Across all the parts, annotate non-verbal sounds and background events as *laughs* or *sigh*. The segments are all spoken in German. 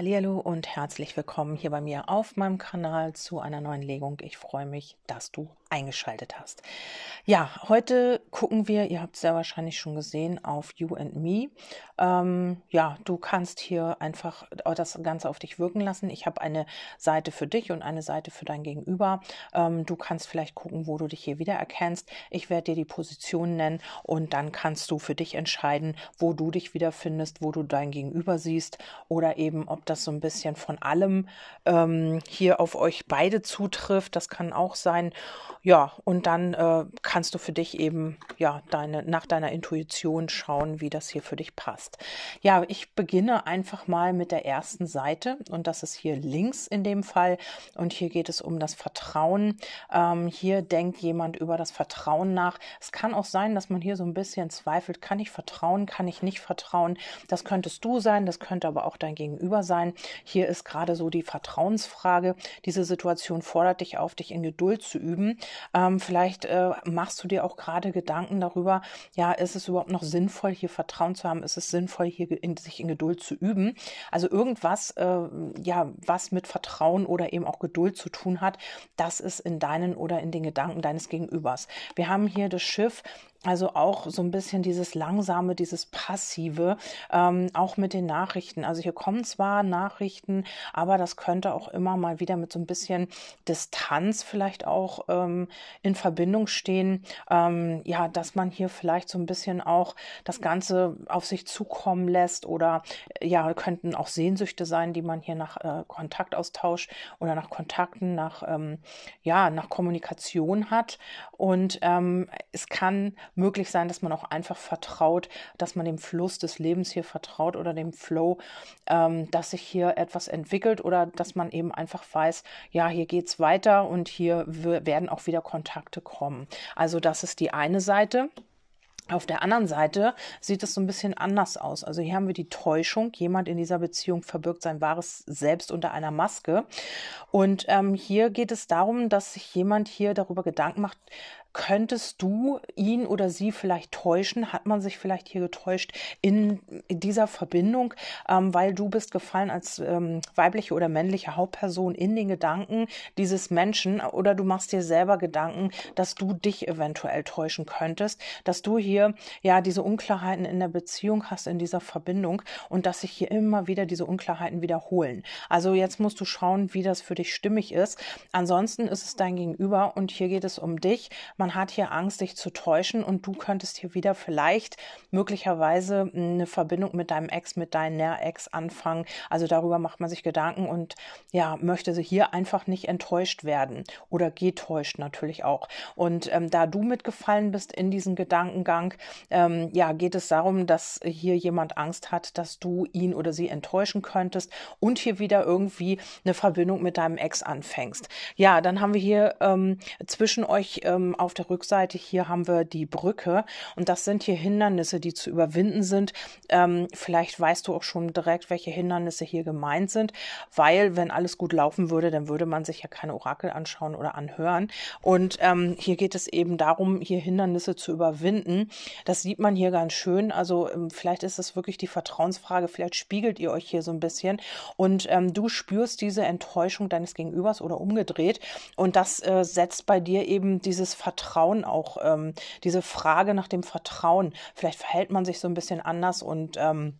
Hallo und herzlich willkommen hier bei mir auf meinem Kanal zu einer neuen Legung. Ich freue mich, dass du eingeschaltet hast. Ja, heute gucken wir, ihr habt es ja wahrscheinlich schon gesehen, auf You and Me. Ähm, ja, du kannst hier einfach das Ganze auf dich wirken lassen. Ich habe eine Seite für dich und eine Seite für dein Gegenüber. Ähm, du kannst vielleicht gucken, wo du dich hier wiedererkennst. Ich werde dir die Position nennen und dann kannst du für dich entscheiden, wo du dich wiederfindest, wo du dein Gegenüber siehst oder eben, ob das so ein bisschen von allem ähm, hier auf euch beide zutrifft. Das kann auch sein. Ja, und dann äh, kannst du für dich eben ja deine nach deiner Intuition schauen, wie das hier für dich passt. Ja, ich beginne einfach mal mit der ersten Seite und das ist hier links in dem Fall und hier geht es um das Vertrauen. Ähm, hier denkt jemand über das Vertrauen nach. Es kann auch sein, dass man hier so ein bisschen zweifelt, kann ich vertrauen, kann ich nicht vertrauen. Das könntest du sein, das könnte aber auch dein Gegenüber sein. Hier ist gerade so die Vertrauensfrage. Diese Situation fordert dich auf, dich in Geduld zu üben. Ähm, vielleicht äh, machst du dir auch gerade Gedanken darüber, ja, ist es überhaupt noch sinnvoll, hier Vertrauen zu haben? Ist es sinnvoll, hier in, sich in Geduld zu üben? Also irgendwas, äh, ja, was mit Vertrauen oder eben auch Geduld zu tun hat, das ist in deinen oder in den Gedanken deines Gegenübers. Wir haben hier das Schiff, also auch so ein bisschen dieses langsame, dieses passive, ähm, auch mit den Nachrichten. Also hier kommen zwar Nachrichten, aber das könnte auch immer mal wieder mit so ein bisschen Distanz vielleicht auch ähm, in Verbindung stehen. Ähm, ja, dass man hier vielleicht so ein bisschen auch das Ganze auf sich zukommen lässt oder ja, könnten auch Sehnsüchte sein, die man hier nach äh, Kontaktaustausch oder nach Kontakten, nach ähm, ja, nach Kommunikation hat. Und ähm, es kann möglich sein, dass man auch einfach vertraut, dass man dem Fluss des Lebens hier vertraut oder dem Flow, ähm, dass sich hier etwas entwickelt oder dass man eben einfach weiß, ja, hier geht es weiter und hier werden auch wieder Kontakte kommen. Also das ist die eine Seite. Auf der anderen Seite sieht es so ein bisschen anders aus. Also hier haben wir die Täuschung. Jemand in dieser Beziehung verbirgt sein wahres Selbst unter einer Maske. Und ähm, hier geht es darum, dass sich jemand hier darüber Gedanken macht, Könntest du ihn oder sie vielleicht täuschen? Hat man sich vielleicht hier getäuscht in, in dieser Verbindung, ähm, weil du bist gefallen als ähm, weibliche oder männliche Hauptperson in den Gedanken dieses Menschen oder du machst dir selber Gedanken, dass du dich eventuell täuschen könntest, dass du hier ja diese Unklarheiten in der Beziehung hast, in dieser Verbindung und dass sich hier immer wieder diese Unklarheiten wiederholen. Also jetzt musst du schauen, wie das für dich stimmig ist. Ansonsten ist es dein Gegenüber und hier geht es um dich man hat hier Angst, dich zu täuschen und du könntest hier wieder vielleicht möglicherweise eine Verbindung mit deinem Ex, mit deinem Ex anfangen. Also darüber macht man sich Gedanken und ja, möchte sie hier einfach nicht enttäuscht werden oder getäuscht natürlich auch. Und ähm, da du mitgefallen bist in diesen Gedankengang, ähm, ja, geht es darum, dass hier jemand Angst hat, dass du ihn oder sie enttäuschen könntest und hier wieder irgendwie eine Verbindung mit deinem Ex anfängst. Ja, dann haben wir hier ähm, zwischen euch ähm, auf der Rückseite hier haben wir die Brücke und das sind hier Hindernisse, die zu überwinden sind. Ähm, vielleicht weißt du auch schon direkt, welche Hindernisse hier gemeint sind, weil wenn alles gut laufen würde, dann würde man sich ja keine Orakel anschauen oder anhören. Und ähm, hier geht es eben darum, hier Hindernisse zu überwinden. Das sieht man hier ganz schön. Also ähm, vielleicht ist es wirklich die Vertrauensfrage, vielleicht spiegelt ihr euch hier so ein bisschen und ähm, du spürst diese Enttäuschung deines Gegenübers oder umgedreht und das äh, setzt bei dir eben dieses Vertrauen Vertrauen auch, ähm, diese Frage nach dem Vertrauen. Vielleicht verhält man sich so ein bisschen anders und ähm,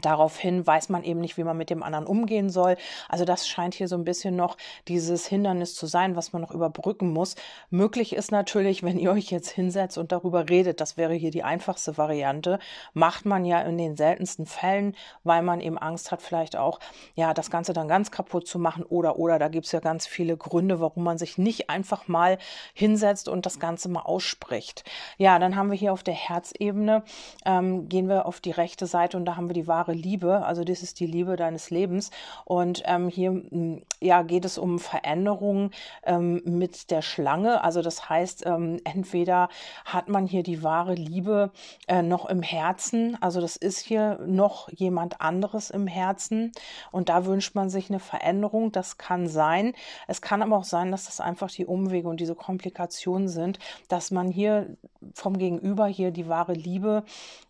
Daraufhin weiß man eben nicht, wie man mit dem anderen umgehen soll. Also das scheint hier so ein bisschen noch dieses Hindernis zu sein, was man noch überbrücken muss. Möglich ist natürlich, wenn ihr euch jetzt hinsetzt und darüber redet, das wäre hier die einfachste Variante, macht man ja in den seltensten Fällen, weil man eben Angst hat, vielleicht auch, ja, das Ganze dann ganz kaputt zu machen oder, oder, da gibt es ja ganz viele Gründe, warum man sich nicht einfach mal hinsetzt und das Ganze mal ausspricht. Ja, dann haben wir hier auf der Herzebene, ähm, gehen wir auf die rechte Seite und da haben wir die Wahrheit wahre Liebe. Also das ist die Liebe deines Lebens. Und ähm, hier mm, ja, geht es um Veränderungen ähm, mit der Schlange. Also das heißt, ähm, entweder hat man hier die wahre Liebe äh, noch im Herzen. Also das ist hier noch jemand anderes im Herzen. Und da wünscht man sich eine Veränderung. Das kann sein. Es kann aber auch sein, dass das einfach die Umwege und diese Komplikationen sind, dass man hier vom Gegenüber hier die wahre Liebe.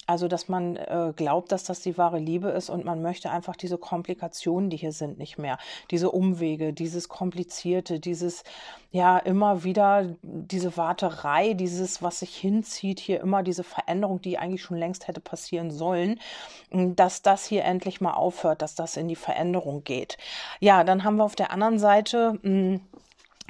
Also, dass man äh, glaubt, dass das die wahre Liebe ist und man möchte einfach diese Komplikationen, die hier sind, nicht mehr. Diese Umwege, dieses Komplizierte, dieses, ja, immer wieder diese Warterei, dieses, was sich hinzieht, hier immer diese Veränderung, die eigentlich schon längst hätte passieren sollen, dass das hier endlich mal aufhört, dass das in die Veränderung geht. Ja, dann haben wir auf der anderen Seite, mh, hm,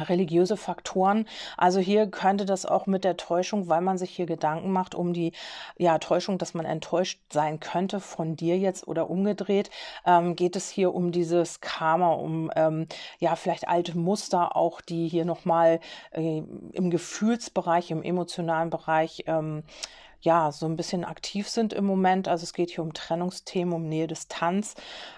religiöse Faktoren. Also hier könnte das auch mit der Täuschung, weil man sich hier Gedanken macht um die ja, Täuschung, dass man enttäuscht sein könnte von dir jetzt oder umgedreht, ähm, geht es hier um dieses Karma, um ähm, ja vielleicht alte Muster auch, die hier nochmal äh, im Gefühlsbereich, im emotionalen Bereich ähm, ja, so ein bisschen aktiv sind im Moment. Also es geht hier um Trennungsthemen, um Nähe, Distanz,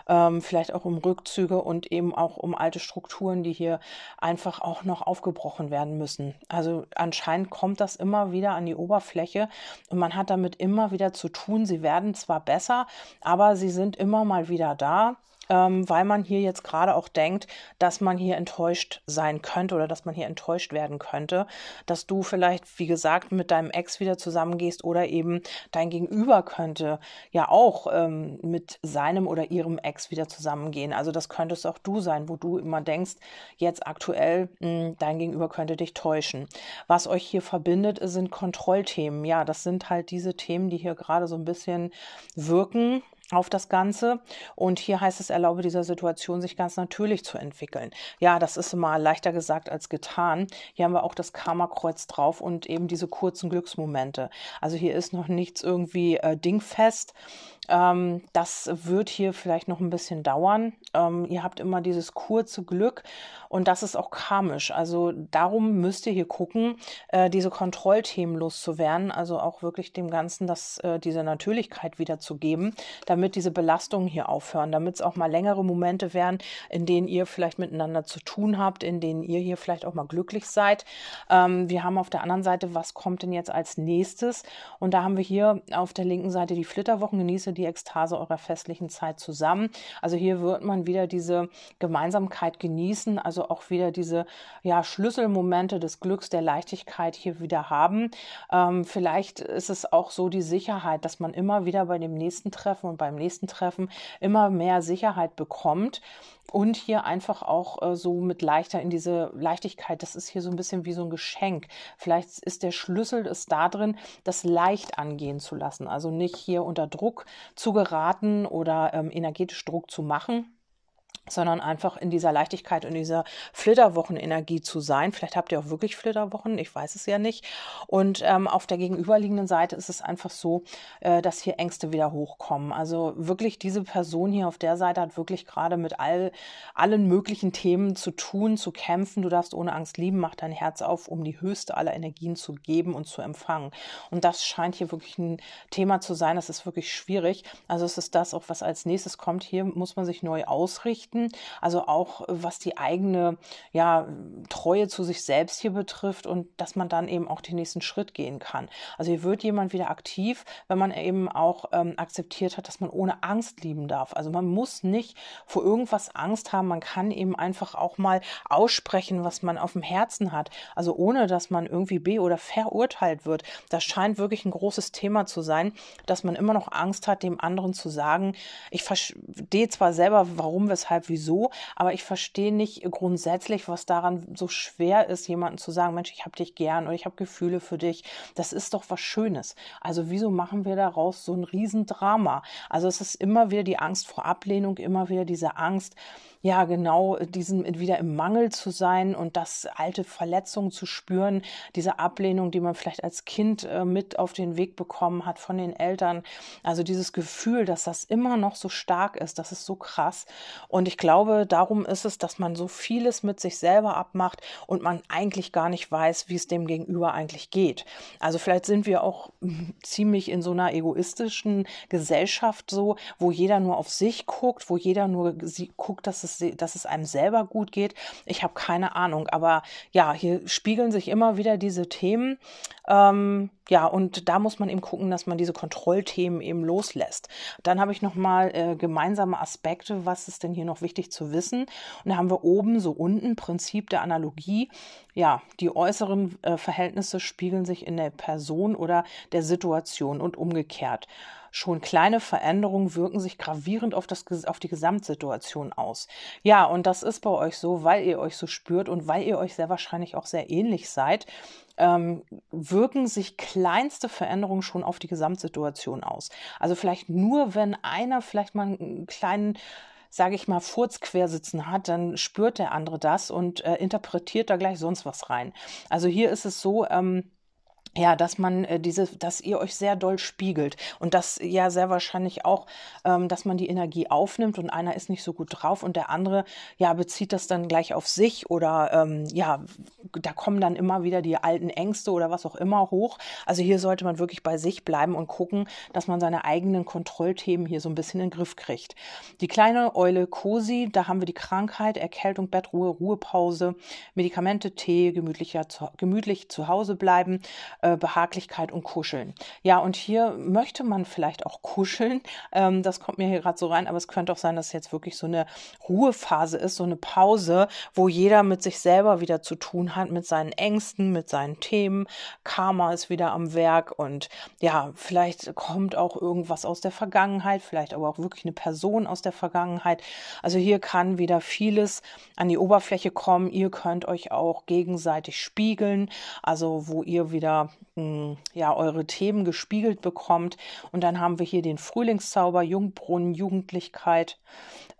ähm, vielleicht auch um Rückzüge und eben auch um alte Strukturen, die hier einfach auch noch aufgebrochen werden müssen. Also anscheinend kommt das immer wieder an die Oberfläche und man hat damit immer wieder zu tun. Sie werden zwar besser, aber sie sind immer mal wieder da ähm, weil man hier jetzt gerade auch denkt, dass man hier enttäuscht sein könnte oder dass man hier enttäuscht werden könnte, dass du vielleicht, wie gesagt, mit deinem Ex wieder zusammengehst oder eben dein Gegenüber könnte ja auch ähm, mit seinem oder ihrem Ex wieder zusammengehen. Also das könntest auch du sein, wo du immer denkst, jetzt aktuell, mh, hm, dein Gegenüber könnte dich täuschen. Was euch hier verbindet, sind Kontrollthemen. Ja, das sind halt diese Themen, die hier gerade so ein bisschen wirken auf das Ganze. Und hier heißt es, erlaube dieser Situation sich ganz natürlich zu entwickeln. Ja, das ist immer leichter gesagt als getan. Hier haben wir auch das Karma-Kreuz drauf und eben diese kurzen Glücksmomente. Also hier ist noch nichts irgendwie äh, dingfest. Ähm, das wird hier vielleicht noch ein bisschen dauern. Ähm, ihr habt immer dieses kurze Glück und das ist auch karmisch. Also darum müsst ihr hier gucken, äh, diese Kontrollthemen loszuwerden, also auch wirklich dem Ganzen das, äh, diese Natürlichkeit wiederzugeben, damit diese Belastungen hier aufhören, damit es auch mal längere Momente werden, in denen ihr vielleicht miteinander zu tun habt, in denen ihr hier vielleicht auch mal glücklich seid. Ähm, wir haben auf der anderen Seite, was kommt denn jetzt als nächstes? Und da haben wir hier auf der linken Seite die Flitterwochen. Genieße die Ekstase eurer festlichen Zeit zusammen. Also hier wird man wieder diese Gemeinsamkeit genießen, also auch wieder diese ja, Schlüsselmomente des Glücks, der Leichtigkeit hier wieder haben. Ähm, vielleicht ist es auch so die Sicherheit, dass man immer wieder bei dem nächsten Treffen und beim nächsten Treffen immer mehr Sicherheit bekommt und hier einfach auch äh, so mit leichter in diese Leichtigkeit, das ist hier so ein bisschen wie so ein Geschenk. Vielleicht ist der Schlüssel ist da drin, das leicht angehen zu lassen, also nicht hier unter Druck zu geraten oder ähm, energetisch Druck zu machen sondern einfach in dieser Leichtigkeit und dieser Flitterwochenenergie zu sein. Vielleicht habt ihr auch wirklich Flitterwochen, ich weiß es ja nicht. Und ähm, auf der gegenüberliegenden Seite ist es einfach so, äh, dass hier Ängste wieder hochkommen. Also wirklich diese Person hier auf der Seite hat wirklich gerade mit all, allen möglichen Themen zu tun, zu kämpfen. Du darfst ohne Angst lieben, mach dein Herz auf, um die höchste aller Energien zu geben und zu empfangen. Und das scheint hier wirklich ein Thema zu sein. Das ist wirklich schwierig. Also es ist das auch, was als nächstes kommt. Hier muss man sich neu ausrichten richten. Also auch was die eigene ja, Treue zu sich selbst hier betrifft und dass man dann eben auch den nächsten Schritt gehen kann. Also hier wird jemand wieder aktiv, wenn man eben auch ähm, akzeptiert hat, dass man ohne Angst lieben darf. Also man muss nicht vor irgendwas Angst haben. Man kann eben einfach auch mal aussprechen, was man auf dem Herzen hat. Also ohne, dass man irgendwie be- oder verurteilt wird. Das scheint wirklich ein großes Thema zu sein, dass man immer noch Angst hat, dem anderen zu sagen, ich verstehe zwar selber, warum, weshalb deshalb wieso, aber ich verstehe nicht grundsätzlich, was daran so schwer ist, jemandem zu sagen, Mensch, ich habe dich gern oder ich habe Gefühle für dich. Das ist doch was Schönes. Also wieso machen wir daraus so ein Riesendrama? Also es ist immer wieder die Angst vor Ablehnung, immer wieder diese Angst, ja genau diesen wieder im Mangel zu sein und das alte Verletzungen zu spüren, diese Ablehnung, die man vielleicht als Kind äh, mit auf den Weg bekommen hat von den Eltern. Also dieses Gefühl, dass das immer noch so stark ist, das ist so krass. Und ich glaube, darum ist es, dass man so vieles mit sich selber abmacht und man eigentlich gar nicht weiß, wie es dem Gegenüber eigentlich geht. Also vielleicht sind wir auch ziemlich in so einer egoistischen Gesellschaft so, wo jeder nur auf sich guckt, wo jeder nur guckt, dass es es, dass es einem selber gut geht. Ich habe keine Ahnung, aber ja, hier spiegeln sich immer wieder diese Themen. Ähm, ja, und da muss man eben gucken, dass man diese Kontrollthemen eben loslässt. Dann habe ich nochmal äh, gemeinsame Aspekte, was ist denn hier noch wichtig zu wissen. Und da haben wir oben so unten Prinzip der Analogie. Ja, die äußeren äh, Verhältnisse spiegeln sich in der Person oder der Situation und umgekehrt. Schon kleine Veränderungen wirken sich gravierend auf, das, auf die Gesamtsituation aus. Ja, und das ist bei euch so, weil ihr euch so spürt und weil ihr euch sehr wahrscheinlich auch sehr ähnlich seid ähm, wirken sich kleinste Veränderungen schon auf die Gesamtsituation aus. Also vielleicht nur, wenn einer vielleicht mal einen kleinen sage ich mal, Furz quersitzen hat, dann spürt der andere das und äh, interpretiert da gleich sonst was rein. Also hier ist es so, ähm, ja, dass man äh, diese, dass ihr euch sehr doll spiegelt und das ja sehr wahrscheinlich auch, ähm, dass man die Energie aufnimmt und einer ist nicht so gut drauf und der andere ja bezieht das dann gleich auf sich oder ähm, ja, da kommen dann immer wieder die alten Ängste oder was auch immer hoch. Also hier sollte man wirklich bei sich bleiben und gucken, dass man seine eigenen Kontrollthemen hier so ein bisschen in den Griff kriegt. Die kleine Eule Cosi, da haben wir die Krankheit, Erkältung, Bettruhe, Ruhepause, Medikamente, Tee, gemütlicher, gemütlich zu Hause bleiben äh, Behaglichkeit und Kuscheln. Ja, und hier möchte man vielleicht auch kuscheln. Ähm, das kommt mir hier gerade so rein, aber es könnte auch sein, dass jetzt wirklich so eine Ruhephase ist, so eine Pause, wo jeder mit sich selber wieder zu tun hat, mit seinen Ängsten, mit seinen Themen. Karma ist wieder am Werk und ja, vielleicht kommt auch irgendwas aus der Vergangenheit, vielleicht aber auch wirklich eine Person aus der Vergangenheit. Also hier kann wieder vieles an die Oberfläche kommen. Ihr könnt euch auch gegenseitig spiegeln, also wo ihr wieder hm, ja, eure Themen gespiegelt bekommt. Und dann haben wir hier den Frühlingszauber, Jungbrunnen, Jugendlichkeit,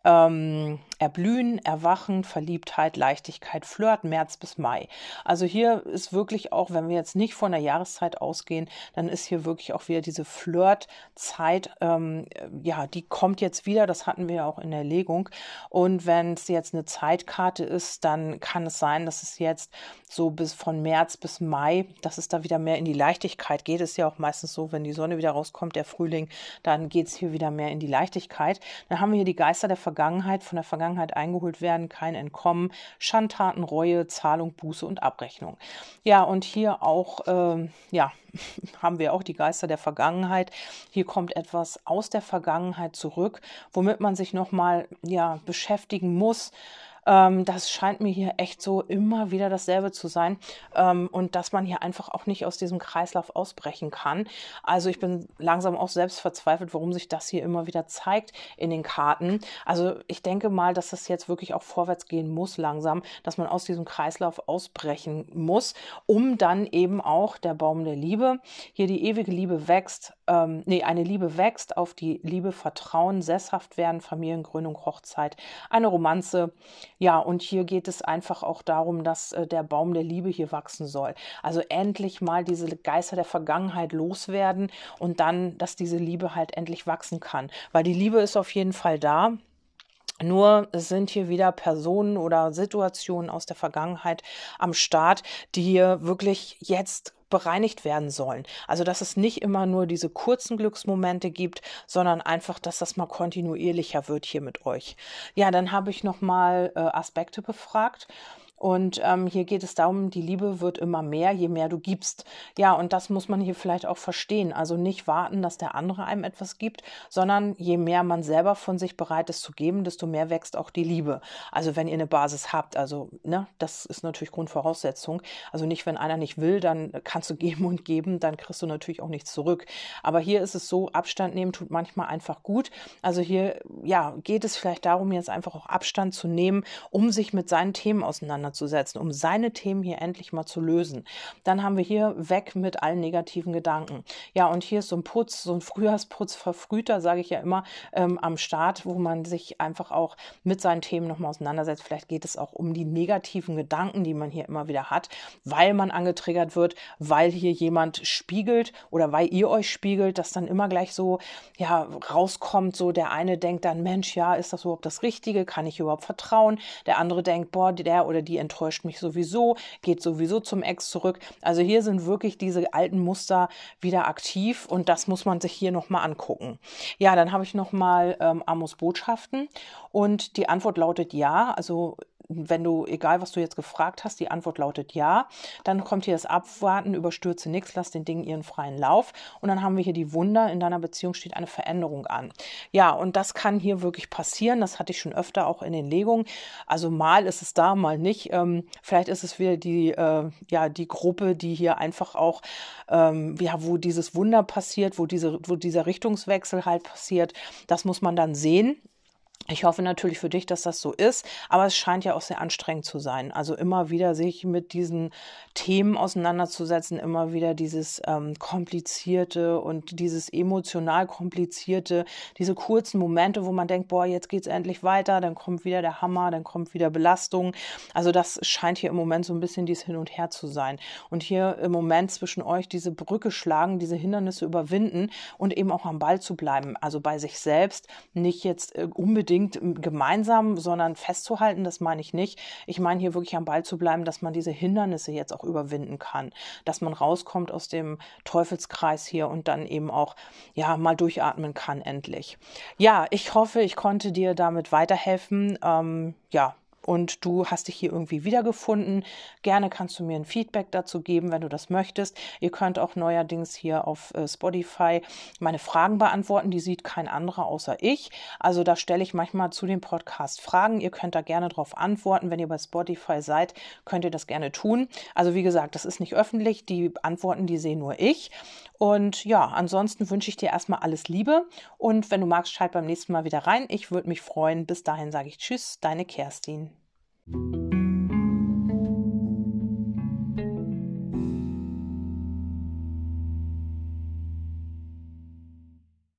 ähm, Erblühen, Erwachen, Verliebtheit, Leichtigkeit, Flirt, März bis Mai. Also hier ist wirklich auch, wenn wir jetzt nicht von der Jahreszeit ausgehen, dann ist hier wirklich auch wieder diese Flirtzeit, ähm, ja, die kommt jetzt wieder, das hatten wir ja auch in der Legung. Und wenn es jetzt eine Zeitkarte ist, dann kann es sein, dass es jetzt so bis von März bis Mai, dass es da wieder mehr in die Leichtigkeit geht. Ist ja auch meistens so, wenn die Sonne wieder rauskommt, der Frühling, dann geht es hier wieder mehr in die Leichtigkeit. Dann haben wir hier die Geister der Vergangenheit, von der Vergangenheit eingeholt werden, kein Entkommen, Schandtaten, Reue, Zahlung, Buße und Abrechnung. Ja, und hier auch, ähm, ja, *laughs* haben wir auch die Geister der Vergangenheit. Hier kommt etwas aus der Vergangenheit zurück, womit man sich nochmal ja, beschäftigen muss ähm, das scheint mir hier echt so immer wieder dasselbe zu sein ähm, und dass man hier einfach auch nicht aus diesem Kreislauf ausbrechen kann. Also ich bin langsam auch selbst verzweifelt, warum sich das hier immer wieder zeigt in den Karten. Also ich denke mal, dass das jetzt wirklich auch vorwärts gehen muss langsam, dass man aus diesem Kreislauf ausbrechen muss, um dann eben auch der Baum der Liebe, hier die ewige Liebe wächst, ähm, nee, eine Liebe wächst, auf die Liebe vertrauen, sesshaft werden, Familiengründung, Hochzeit, eine Romanze, ja, und hier geht es einfach auch darum, dass äh, der Baum der Liebe hier wachsen soll. Also endlich mal diese Geister der Vergangenheit loswerden und dann, dass diese Liebe halt endlich wachsen kann. Weil die Liebe ist auf jeden Fall da. Nur sind hier wieder Personen oder Situationen aus der Vergangenheit am Start, die hier wirklich jetzt bereinigt werden sollen. Also dass es nicht immer nur diese kurzen Glücksmomente gibt, sondern einfach, dass das mal kontinuierlicher wird hier mit euch. Ja, dann habe ich noch mal äh, Aspekte befragt und ähm, hier geht es darum, die Liebe wird immer mehr, je mehr du gibst. Ja, und das muss man hier vielleicht auch verstehen. Also nicht warten, dass der andere einem etwas gibt, sondern je mehr man selber von sich bereit ist zu geben, desto mehr wächst auch die Liebe. Also wenn ihr eine Basis habt, also ne, das ist natürlich Grundvoraussetzung. Also nicht, wenn einer nicht will, dann kannst du *laughs* geben und geben, dann kriegst du natürlich auch nichts zurück. Aber hier ist es so, Abstand nehmen tut manchmal einfach gut. Also hier, ja, geht es vielleicht darum, jetzt einfach auch Abstand zu nehmen, um sich mit seinen Themen auseinanderzusetzen auseinanderzusetzen, um seine Themen hier endlich mal zu lösen. Dann haben wir hier weg mit allen negativen Gedanken. Ja, und hier ist so ein Putz, so ein Frühjahrsputz verfrühter, sage ich ja immer, ähm, am Start, wo man sich einfach auch mit seinen Themen nochmal auseinandersetzt. Vielleicht geht es auch um die negativen Gedanken, die man hier immer wieder hat, weil man angetriggert wird, weil hier jemand spiegelt oder weil ihr euch spiegelt, dass dann immer gleich so, ja, rauskommt, so der eine denkt dann, Mensch, ja, ist das überhaupt das Richtige? Kann ich überhaupt vertrauen? Der andere denkt, boah, der oder die die enttäuscht mich sowieso, geht sowieso zum Ex zurück. Also hier sind wirklich diese alten Muster wieder aktiv und das muss man sich hier nochmal angucken. Ja, dann habe ich nochmal ähm, Amos Botschaften und die Antwort lautet ja. Also wenn du, egal was du jetzt gefragt hast, die Antwort lautet ja, dann kommt hier das Abwarten, überstürze nichts, lass den Dingen ihren freien Lauf. Und dann haben wir hier die Wunder, in deiner Beziehung steht eine Veränderung an. Ja, und das kann hier wirklich passieren. Das hatte ich schon öfter auch in den Legungen. Also mal ist es da, mal nicht. Ähm, vielleicht ist es wieder die, äh, ja, die Gruppe, die hier einfach auch, ähm, ja, wo dieses Wunder passiert, wo, diese, wo dieser Richtungswechsel halt passiert. Das muss man dann sehen. Ich hoffe natürlich für dich, dass das so ist, aber es scheint ja auch sehr anstrengend zu sein. Also immer wieder sich mit diesen Themen auseinanderzusetzen, immer wieder dieses ähm, komplizierte und dieses emotional komplizierte, diese kurzen Momente, wo man denkt, boah, jetzt geht's endlich weiter, dann kommt wieder der Hammer, dann kommt wieder Belastung. Also das scheint hier im Moment so ein bisschen dies Hin und Her zu sein. Und hier im Moment zwischen euch diese Brücke schlagen, diese Hindernisse überwinden und eben auch am Ball zu bleiben. Also bei sich selbst, nicht jetzt äh, unbedingt unbedingt gemeinsam, sondern festzuhalten, das meine ich nicht. Ich meine hier wirklich am Ball zu bleiben, dass man diese Hindernisse jetzt auch überwinden kann, dass man rauskommt aus dem Teufelskreis hier und dann eben auch ja mal durchatmen kann endlich. Ja, ich hoffe, ich konnte dir damit weiterhelfen. Ähm, ja, und du hast dich hier irgendwie wiedergefunden. Gerne kannst du mir ein Feedback dazu geben, wenn du das möchtest. Ihr könnt auch neuerdings hier auf äh, Spotify meine Fragen beantworten. Die sieht kein anderer außer ich. Also da stelle ich manchmal zu dem Podcast Fragen. Ihr könnt da gerne darauf antworten. Wenn ihr bei Spotify seid, könnt ihr das gerne tun. Also wie gesagt, das ist nicht öffentlich. Die Antworten, die sehe nur ich. Und ja, ansonsten wünsche ich dir erstmal alles Liebe. Und wenn du magst, schalt beim nächsten Mal wieder rein. Ich würde mich freuen. Bis dahin sage ich Tschüss, deine Kerstin. Thank you.